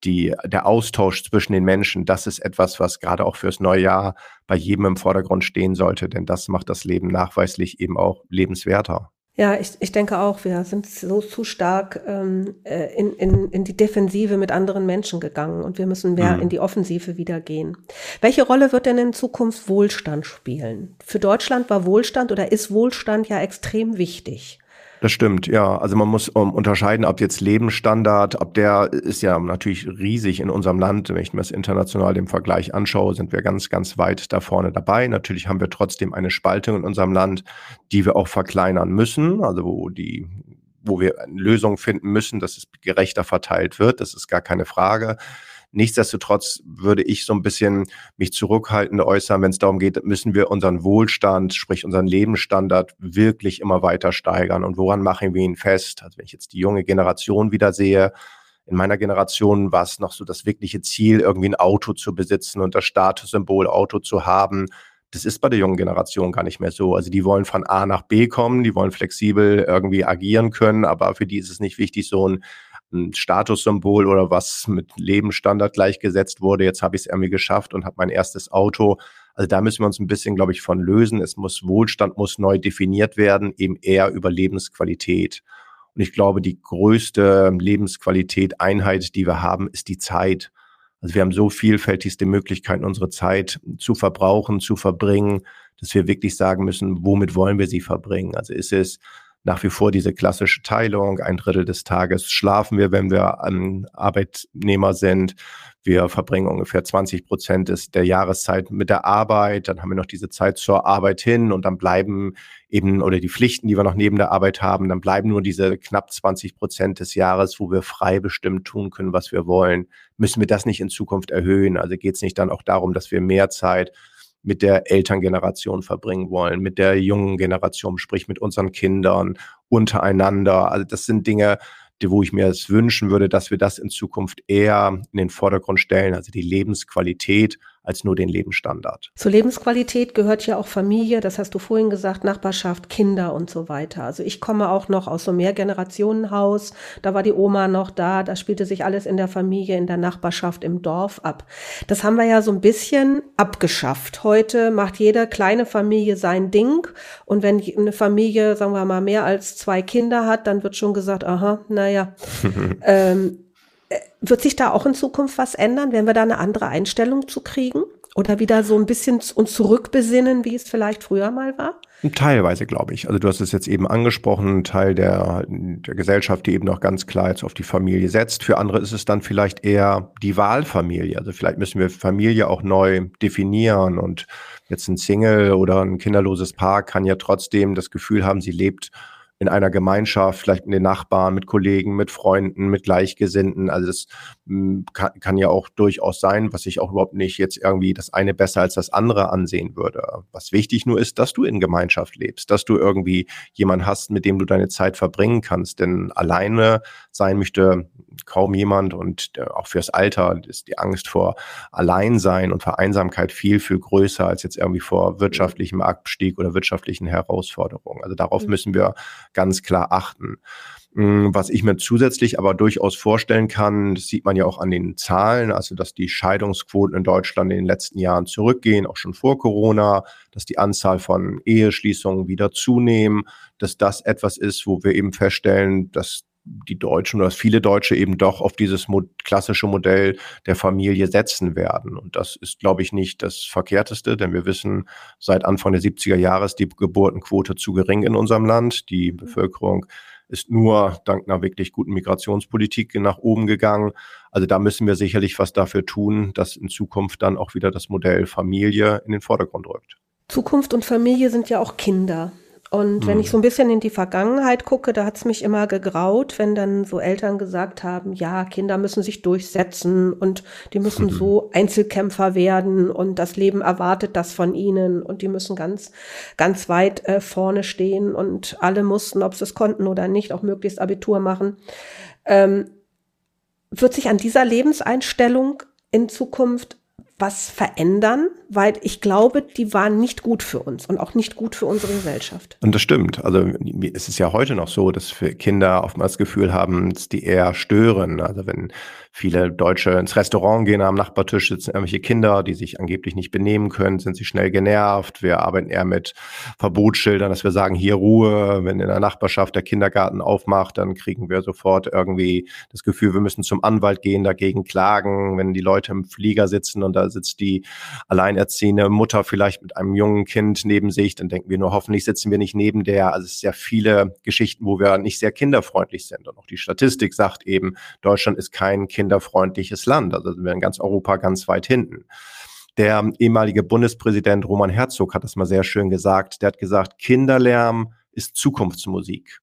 die, der Austausch zwischen den Menschen, das ist etwas, was gerade auch fürs neue Jahr bei jedem im Vordergrund stehen sollte, denn das macht das Leben nachweislich eben auch lebenswerter. Ja, ich, ich denke auch, wir sind so zu stark ähm, äh, in, in, in die Defensive mit anderen Menschen gegangen und wir müssen mehr mhm. in die Offensive wieder gehen. Welche Rolle wird denn in Zukunft Wohlstand spielen? Für Deutschland war Wohlstand oder ist Wohlstand ja extrem wichtig. Das stimmt, ja. Also man muss um, unterscheiden, ob jetzt Lebensstandard, ob der ist ja natürlich riesig in unserem Land. Wenn ich mir das international im Vergleich anschaue, sind wir ganz, ganz weit da vorne dabei. Natürlich haben wir trotzdem eine Spaltung in unserem Land, die wir auch verkleinern müssen. Also wo die wo wir eine Lösung finden müssen, dass es gerechter verteilt wird. Das ist gar keine Frage. Nichtsdestotrotz würde ich so ein bisschen mich zurückhaltend äußern, wenn es darum geht, müssen wir unseren Wohlstand, sprich unseren Lebensstandard wirklich immer weiter steigern. Und woran machen wir ihn fest? Also wenn ich jetzt die junge Generation wieder sehe, in meiner Generation war es noch so das wirkliche Ziel, irgendwie ein Auto zu besitzen und das Statussymbol Auto zu haben. Das ist bei der jungen Generation gar nicht mehr so. Also die wollen von A nach B kommen, die wollen flexibel irgendwie agieren können, aber für die ist es nicht wichtig, so ein, ein Statussymbol oder was mit Lebensstandard gleichgesetzt wurde. Jetzt habe ich es irgendwie geschafft und habe mein erstes Auto. Also da müssen wir uns ein bisschen, glaube ich, von lösen. Es muss Wohlstand muss neu definiert werden, eben eher über Lebensqualität. Und ich glaube, die größte Lebensqualität, Einheit, die wir haben, ist die Zeit. Also wir haben so vielfältigste Möglichkeiten, unsere Zeit zu verbrauchen, zu verbringen, dass wir wirklich sagen müssen, womit wollen wir sie verbringen? Also ist es nach wie vor diese klassische Teilung, ein Drittel des Tages schlafen wir, wenn wir Arbeitnehmer sind. Wir verbringen ungefähr 20 Prozent der Jahreszeit mit der Arbeit. Dann haben wir noch diese Zeit zur Arbeit hin und dann bleiben eben, oder die Pflichten, die wir noch neben der Arbeit haben, dann bleiben nur diese knapp 20 Prozent des Jahres, wo wir frei bestimmt tun können, was wir wollen. Müssen wir das nicht in Zukunft erhöhen? Also geht es nicht dann auch darum, dass wir mehr Zeit mit der Elterngeneration verbringen wollen, mit der jungen Generation, sprich mit unseren Kindern, untereinander. Also das sind Dinge, die, wo ich mir es wünschen würde, dass wir das in Zukunft eher in den Vordergrund stellen, also die Lebensqualität als nur den Lebensstandard. Zur Lebensqualität gehört ja auch Familie, das hast du vorhin gesagt, Nachbarschaft, Kinder und so weiter. Also ich komme auch noch aus so einem Mehrgenerationenhaus, da war die Oma noch da, da spielte sich alles in der Familie, in der Nachbarschaft, im Dorf ab. Das haben wir ja so ein bisschen abgeschafft. Heute macht jede kleine Familie sein Ding und wenn eine Familie, sagen wir mal, mehr als zwei Kinder hat, dann wird schon gesagt, aha, naja, ähm, wird sich da auch in Zukunft was ändern? Werden wir da eine andere Einstellung zu kriegen? Oder wieder so ein bisschen uns zurückbesinnen, wie es vielleicht früher mal war? Teilweise, glaube ich. Also du hast es jetzt eben angesprochen, ein Teil der, der Gesellschaft, die eben noch ganz klar jetzt auf die Familie setzt. Für andere ist es dann vielleicht eher die Wahlfamilie. Also vielleicht müssen wir Familie auch neu definieren und jetzt ein Single oder ein kinderloses Paar kann ja trotzdem das Gefühl haben, sie lebt in einer Gemeinschaft, vielleicht mit den Nachbarn, mit Kollegen, mit Freunden, mit Gleichgesinnten. Also das hm, kann, kann ja auch durchaus sein, was ich auch überhaupt nicht jetzt irgendwie das eine besser als das andere ansehen würde. Was wichtig nur ist, dass du in Gemeinschaft lebst, dass du irgendwie jemanden hast, mit dem du deine Zeit verbringen kannst. Denn alleine sein möchte kaum jemand und äh, auch fürs Alter ist die Angst vor Alleinsein und Vereinsamkeit viel, viel größer als jetzt irgendwie vor wirtschaftlichem Abstieg oder wirtschaftlichen Herausforderungen. Also darauf mhm. müssen wir ganz klar achten. Mm, was ich mir zusätzlich aber durchaus vorstellen kann, das sieht man ja auch an den Zahlen, also dass die Scheidungsquoten in Deutschland in den letzten Jahren zurückgehen, auch schon vor Corona, dass die Anzahl von Eheschließungen wieder zunehmen, dass das etwas ist, wo wir eben feststellen, dass die Deutschen oder viele Deutsche eben doch auf dieses klassische Modell der Familie setzen werden. Und das ist, glaube ich, nicht das Verkehrteste, denn wir wissen, seit Anfang der 70er Jahre ist die Geburtenquote zu gering in unserem Land. Die Bevölkerung ist nur dank einer wirklich guten Migrationspolitik nach oben gegangen. Also da müssen wir sicherlich was dafür tun, dass in Zukunft dann auch wieder das Modell Familie in den Vordergrund rückt. Zukunft und Familie sind ja auch Kinder. Und wenn ich mhm. so ein bisschen in die Vergangenheit gucke, da hat's mich immer gegraut, wenn dann so Eltern gesagt haben, ja, Kinder müssen sich durchsetzen und die müssen mhm. so Einzelkämpfer werden und das Leben erwartet das von ihnen und die müssen ganz, ganz weit äh, vorne stehen und alle mussten, ob sie es konnten oder nicht, auch möglichst Abitur machen. Ähm, wird sich an dieser Lebenseinstellung in Zukunft was verändern, weil ich glaube, die waren nicht gut für uns und auch nicht gut für unsere Gesellschaft. Und das stimmt. Also es ist ja heute noch so, dass Kinder oftmals das Gefühl haben, dass die eher stören. Also wenn Viele Deutsche ins Restaurant gehen, am Nachbartisch sitzen irgendwelche Kinder, die sich angeblich nicht benehmen können, sind sie schnell genervt. Wir arbeiten eher mit Verbotsschildern, dass wir sagen, hier Ruhe. Wenn in der Nachbarschaft der Kindergarten aufmacht, dann kriegen wir sofort irgendwie das Gefühl, wir müssen zum Anwalt gehen, dagegen klagen. Wenn die Leute im Flieger sitzen und da sitzt die alleinerziehende Mutter vielleicht mit einem jungen Kind neben sich, dann denken wir nur, hoffentlich sitzen wir nicht neben der. Also es ist ja viele Geschichten, wo wir nicht sehr kinderfreundlich sind. Und auch die Statistik sagt eben, Deutschland ist kein Kind kinderfreundliches Land. Also sind wir in ganz Europa ganz weit hinten. Der ehemalige Bundespräsident Roman Herzog hat das mal sehr schön gesagt. Der hat gesagt, Kinderlärm ist Zukunftsmusik.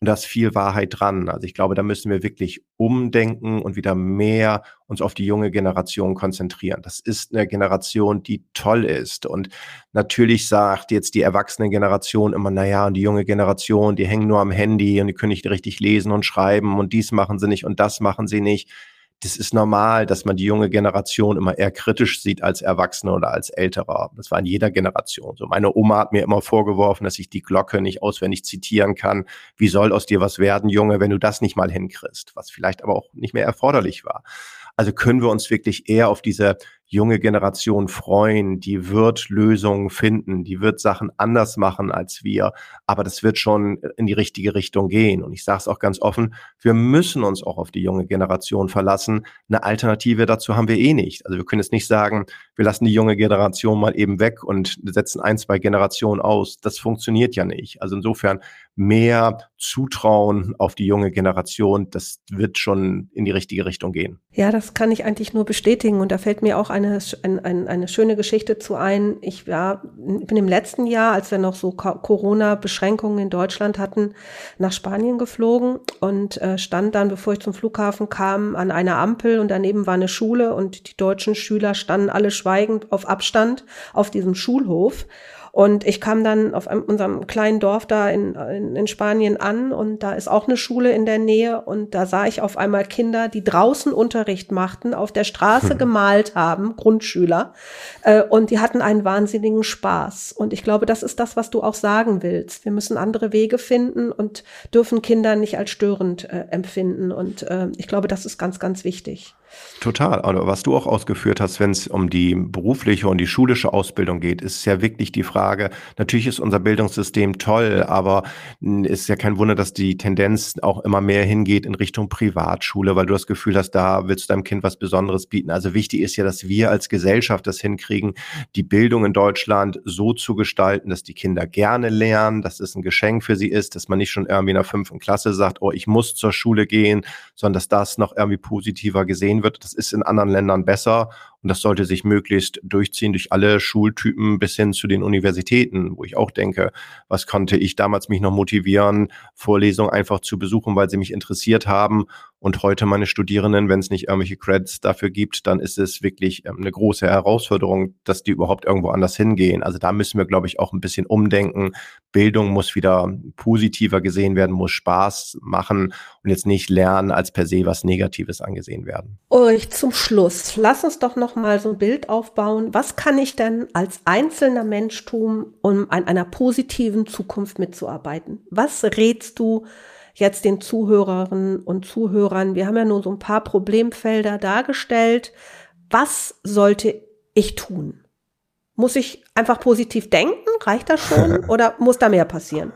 Und da ist viel Wahrheit dran. Also ich glaube, da müssen wir wirklich umdenken und wieder mehr uns auf die junge Generation konzentrieren. Das ist eine Generation, die toll ist. Und natürlich sagt jetzt die erwachsene Generation immer, na ja, und die junge Generation, die hängen nur am Handy und die können nicht richtig lesen und schreiben und dies machen sie nicht und das machen sie nicht das ist normal, dass man die junge Generation immer eher kritisch sieht als Erwachsene oder als Älterer. Das war in jeder Generation so. Meine Oma hat mir immer vorgeworfen, dass ich die Glocke nicht auswendig zitieren kann. Wie soll aus dir was werden, Junge, wenn du das nicht mal hinkriegst? Was vielleicht aber auch nicht mehr erforderlich war. Also können wir uns wirklich eher auf diese junge Generation freuen, die wird Lösungen finden, die wird Sachen anders machen als wir, aber das wird schon in die richtige Richtung gehen. Und ich sage es auch ganz offen, wir müssen uns auch auf die junge Generation verlassen. Eine Alternative dazu haben wir eh nicht. Also wir können jetzt nicht sagen, wir lassen die junge Generation mal eben weg und setzen ein, zwei Generationen aus. Das funktioniert ja nicht. Also insofern mehr Zutrauen auf die junge Generation, das wird schon in die richtige Richtung gehen. Ja, das kann ich eigentlich nur bestätigen. Und da fällt mir auch eine, eine, eine schöne Geschichte zu ein. Ich war, bin im letzten Jahr, als wir noch so Corona-Beschränkungen in Deutschland hatten, nach Spanien geflogen und äh, stand dann, bevor ich zum Flughafen kam, an einer Ampel und daneben war eine Schule und die deutschen Schüler standen alle schweigend auf Abstand auf diesem Schulhof. Und ich kam dann auf einem, unserem kleinen Dorf da in, in, in Spanien an und da ist auch eine Schule in der Nähe und da sah ich auf einmal Kinder, die draußen Unterricht machten, auf der Straße hm. gemalt haben, Grundschüler, äh, und die hatten einen wahnsinnigen Spaß. Und ich glaube, das ist das, was du auch sagen willst. Wir müssen andere Wege finden und dürfen Kinder nicht als störend äh, empfinden. Und äh, ich glaube, das ist ganz, ganz wichtig. Total. Aber was du auch ausgeführt hast, wenn es um die berufliche und die schulische Ausbildung geht, ist ja wirklich die Frage, natürlich ist unser Bildungssystem toll, aber ist ja kein Wunder, dass die Tendenz auch immer mehr hingeht in Richtung Privatschule, weil du das Gefühl hast, da willst du deinem Kind was Besonderes bieten. Also wichtig ist ja, dass wir als Gesellschaft das hinkriegen, die Bildung in Deutschland so zu gestalten, dass die Kinder gerne lernen, dass es ein Geschenk für sie ist, dass man nicht schon irgendwie in der fünften Klasse sagt, oh, ich muss zur Schule gehen, sondern dass das noch irgendwie positiver gesehen wird wird. Das ist in anderen Ländern besser und das sollte sich möglichst durchziehen durch alle Schultypen bis hin zu den Universitäten, wo ich auch denke, was konnte ich damals mich noch motivieren, Vorlesungen einfach zu besuchen, weil sie mich interessiert haben. Und heute meine Studierenden, wenn es nicht irgendwelche Credits dafür gibt, dann ist es wirklich ähm, eine große Herausforderung, dass die überhaupt irgendwo anders hingehen. Also da müssen wir, glaube ich, auch ein bisschen umdenken. Bildung muss wieder positiver gesehen werden, muss Spaß machen und jetzt nicht lernen als per se was Negatives angesehen werden. Und zum Schluss, lass uns doch noch noch mal so ein Bild aufbauen. Was kann ich denn als einzelner Mensch tun, um an einer positiven Zukunft mitzuarbeiten? Was rätst du jetzt den Zuhörerinnen und Zuhörern? Wir haben ja nur so ein paar Problemfelder dargestellt. Was sollte ich tun? Muss ich einfach positiv denken? Reicht das schon? Oder muss da mehr passieren?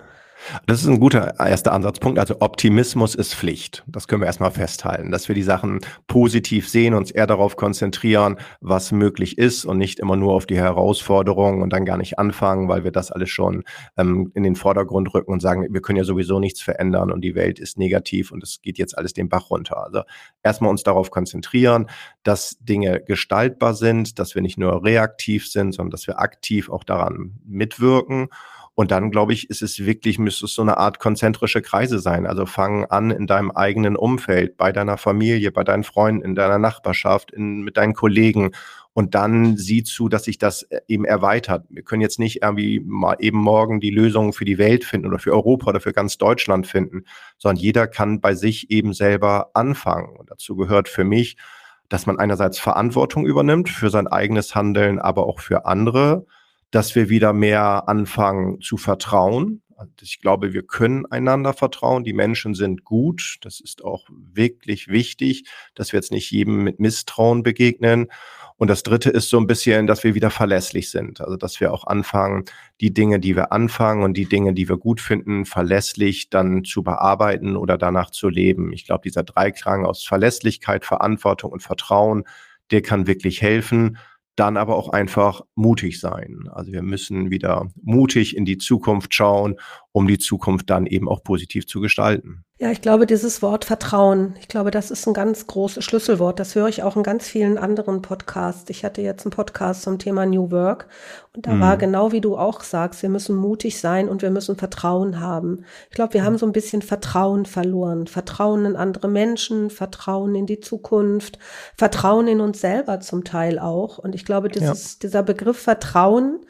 Das ist ein guter erster Ansatzpunkt. Also Optimismus ist Pflicht. Das können wir erstmal festhalten, dass wir die Sachen positiv sehen, uns eher darauf konzentrieren, was möglich ist und nicht immer nur auf die Herausforderungen und dann gar nicht anfangen, weil wir das alles schon ähm, in den Vordergrund rücken und sagen, wir können ja sowieso nichts verändern und die Welt ist negativ und es geht jetzt alles den Bach runter. Also erstmal uns darauf konzentrieren, dass Dinge gestaltbar sind, dass wir nicht nur reaktiv sind, sondern dass wir aktiv auch daran mitwirken und dann, glaube ich, ist es wirklich, müsste es so eine Art konzentrische Kreise sein. Also fang an in deinem eigenen Umfeld, bei deiner Familie, bei deinen Freunden, in deiner Nachbarschaft, in, mit deinen Kollegen. Und dann sieh zu, dass sich das äh, eben erweitert. Wir können jetzt nicht irgendwie mal eben morgen die Lösung für die Welt finden oder für Europa oder für ganz Deutschland finden, sondern jeder kann bei sich eben selber anfangen. Und dazu gehört für mich, dass man einerseits Verantwortung übernimmt für sein eigenes Handeln, aber auch für andere dass wir wieder mehr anfangen zu vertrauen. Ich glaube, wir können einander vertrauen. Die Menschen sind gut. Das ist auch wirklich wichtig, dass wir jetzt nicht jedem mit Misstrauen begegnen. Und das Dritte ist so ein bisschen, dass wir wieder verlässlich sind. Also, dass wir auch anfangen, die Dinge, die wir anfangen und die Dinge, die wir gut finden, verlässlich dann zu bearbeiten oder danach zu leben. Ich glaube, dieser Dreiklang aus Verlässlichkeit, Verantwortung und Vertrauen, der kann wirklich helfen dann aber auch einfach mutig sein. Also wir müssen wieder mutig in die Zukunft schauen, um die Zukunft dann eben auch positiv zu gestalten. Ja, ich glaube, dieses Wort Vertrauen, ich glaube, das ist ein ganz großes Schlüsselwort. Das höre ich auch in ganz vielen anderen Podcasts. Ich hatte jetzt einen Podcast zum Thema New Work und da mhm. war genau wie du auch sagst, wir müssen mutig sein und wir müssen Vertrauen haben. Ich glaube, wir haben so ein bisschen Vertrauen verloren. Vertrauen in andere Menschen, Vertrauen in die Zukunft, Vertrauen in uns selber zum Teil auch. Und ich glaube, dieses, ja. dieser Begriff Vertrauen,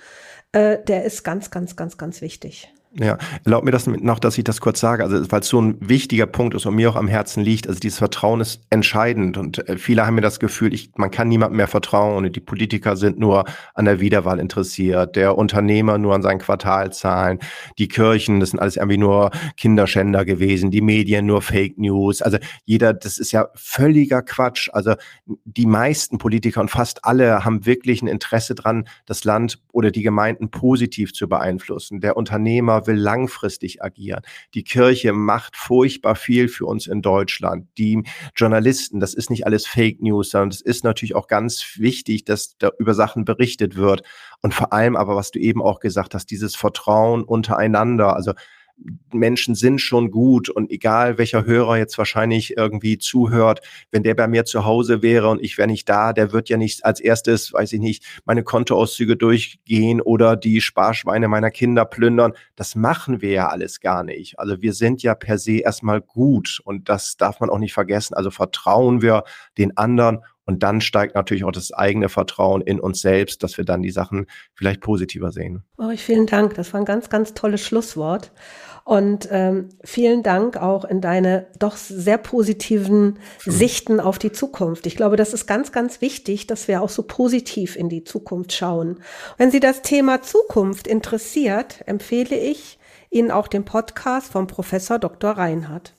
äh, der ist ganz, ganz, ganz, ganz wichtig. Ja, erlaubt mir das noch, dass ich das kurz sage, also weil es so ein wichtiger Punkt ist und mir auch am Herzen liegt. Also dieses Vertrauen ist entscheidend und äh, viele haben mir das Gefühl, ich, man kann niemandem mehr vertrauen und die Politiker sind nur an der Wiederwahl interessiert, der Unternehmer nur an seinen Quartalzahlen, die Kirchen, das sind alles irgendwie nur Kinderschänder gewesen, die Medien nur Fake News. Also jeder, das ist ja völliger Quatsch. Also die meisten Politiker und fast alle haben wirklich ein Interesse dran, das Land oder die Gemeinden positiv zu beeinflussen. Der Unternehmer will langfristig agieren. Die Kirche macht furchtbar viel für uns in Deutschland. Die Journalisten, das ist nicht alles Fake News, sondern es ist natürlich auch ganz wichtig, dass da über Sachen berichtet wird. Und vor allem aber, was du eben auch gesagt hast, dieses Vertrauen untereinander. Also Menschen sind schon gut und egal welcher Hörer jetzt wahrscheinlich irgendwie zuhört, wenn der bei mir zu Hause wäre und ich wäre nicht da, der wird ja nicht als erstes, weiß ich nicht, meine Kontoauszüge durchgehen oder die Sparschweine meiner Kinder plündern. Das machen wir ja alles gar nicht. Also wir sind ja per se erstmal gut und das darf man auch nicht vergessen. Also vertrauen wir den anderen und dann steigt natürlich auch das eigene Vertrauen in uns selbst, dass wir dann die Sachen vielleicht positiver sehen. Oh, vielen Dank. Das war ein ganz, ganz tolles Schlusswort. Und ähm, vielen Dank auch in deine doch sehr positiven Sichten auf die Zukunft. Ich glaube, das ist ganz, ganz wichtig, dass wir auch so positiv in die Zukunft schauen. Wenn Sie das Thema Zukunft interessiert, empfehle ich Ihnen auch den Podcast vom Professor Dr. Reinhardt.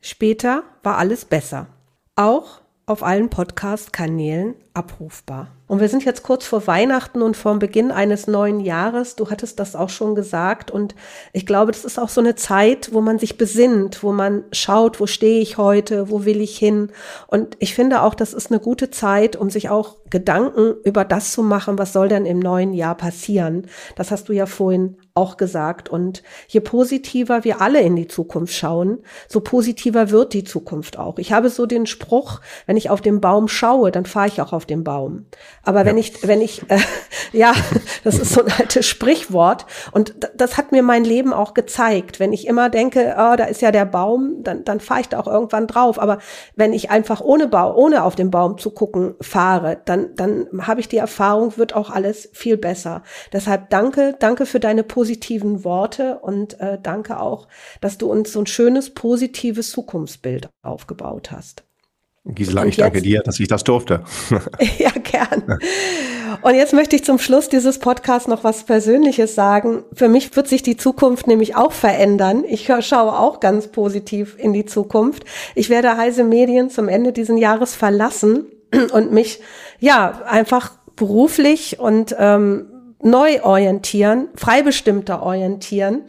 Später war alles besser. Auch auf allen Podcast-Kanälen abrufbar. Und wir sind jetzt kurz vor Weihnachten und vor Beginn eines neuen Jahres. Du hattest das auch schon gesagt. Und ich glaube, das ist auch so eine Zeit, wo man sich besinnt, wo man schaut, wo stehe ich heute, wo will ich hin. Und ich finde auch, das ist eine gute Zeit, um sich auch Gedanken über das zu machen, was soll denn im neuen Jahr passieren. Das hast du ja vorhin auch gesagt. Und je positiver wir alle in die Zukunft schauen, so positiver wird die Zukunft auch. Ich habe so den Spruch, wenn ich auf den Baum schaue, dann fahre ich auch auf den Baum. Aber ja. wenn ich, wenn ich, äh, ja, das ist so ein altes Sprichwort. Und das hat mir mein Leben auch gezeigt. Wenn ich immer denke, oh, da ist ja der Baum, dann, dann fahre ich da auch irgendwann drauf. Aber wenn ich einfach ohne Baum, ohne auf den Baum zu gucken fahre, dann, dann habe ich die Erfahrung, wird auch alles viel besser. Deshalb danke, danke für deine positiven Worte und äh, danke auch, dass du uns so ein schönes, positives Zukunftsbild aufgebaut hast. Gisela, ich danke dir, dass ich das durfte. ja, gern. Und jetzt möchte ich zum Schluss dieses Podcasts noch was Persönliches sagen. Für mich wird sich die Zukunft nämlich auch verändern. Ich schaue auch ganz positiv in die Zukunft. Ich werde Heise Medien zum Ende dieses Jahres verlassen und mich, ja, einfach beruflich und ähm, neu orientieren, freibestimmter orientieren.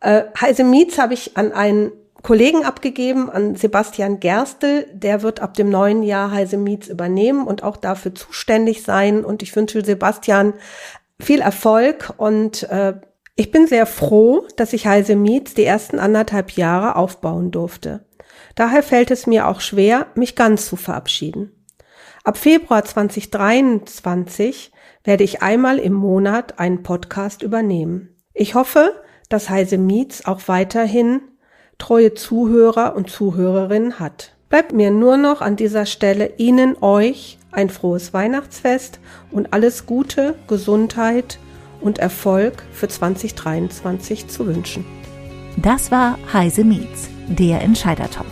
Äh, Heise Meets habe ich an einen Kollegen abgegeben an Sebastian Gerstel. Der wird ab dem neuen Jahr Heise Miets übernehmen und auch dafür zuständig sein. Und ich wünsche Sebastian viel Erfolg und äh, ich bin sehr froh, dass ich Heise Miets die ersten anderthalb Jahre aufbauen durfte. Daher fällt es mir auch schwer, mich ganz zu verabschieden. Ab Februar 2023 werde ich einmal im Monat einen Podcast übernehmen. Ich hoffe, dass Heise Miets auch weiterhin treue Zuhörer und Zuhörerinnen hat. Bleibt mir nur noch an dieser Stelle Ihnen, euch ein frohes Weihnachtsfest und alles Gute, Gesundheit und Erfolg für 2023 zu wünschen. Das war Heise Meets, der Entscheider Talk.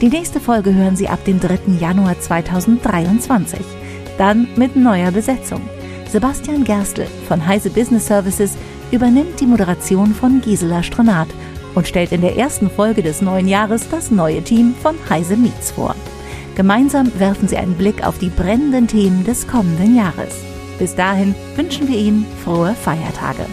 Die nächste Folge hören Sie ab dem 3. Januar 2023. Dann mit neuer Besetzung. Sebastian Gerstl von Heise Business Services übernimmt die Moderation von Gisela Stronat und stellt in der ersten Folge des neuen Jahres das neue Team von Heise Meets vor. Gemeinsam werfen sie einen Blick auf die brennenden Themen des kommenden Jahres. Bis dahin wünschen wir Ihnen frohe Feiertage.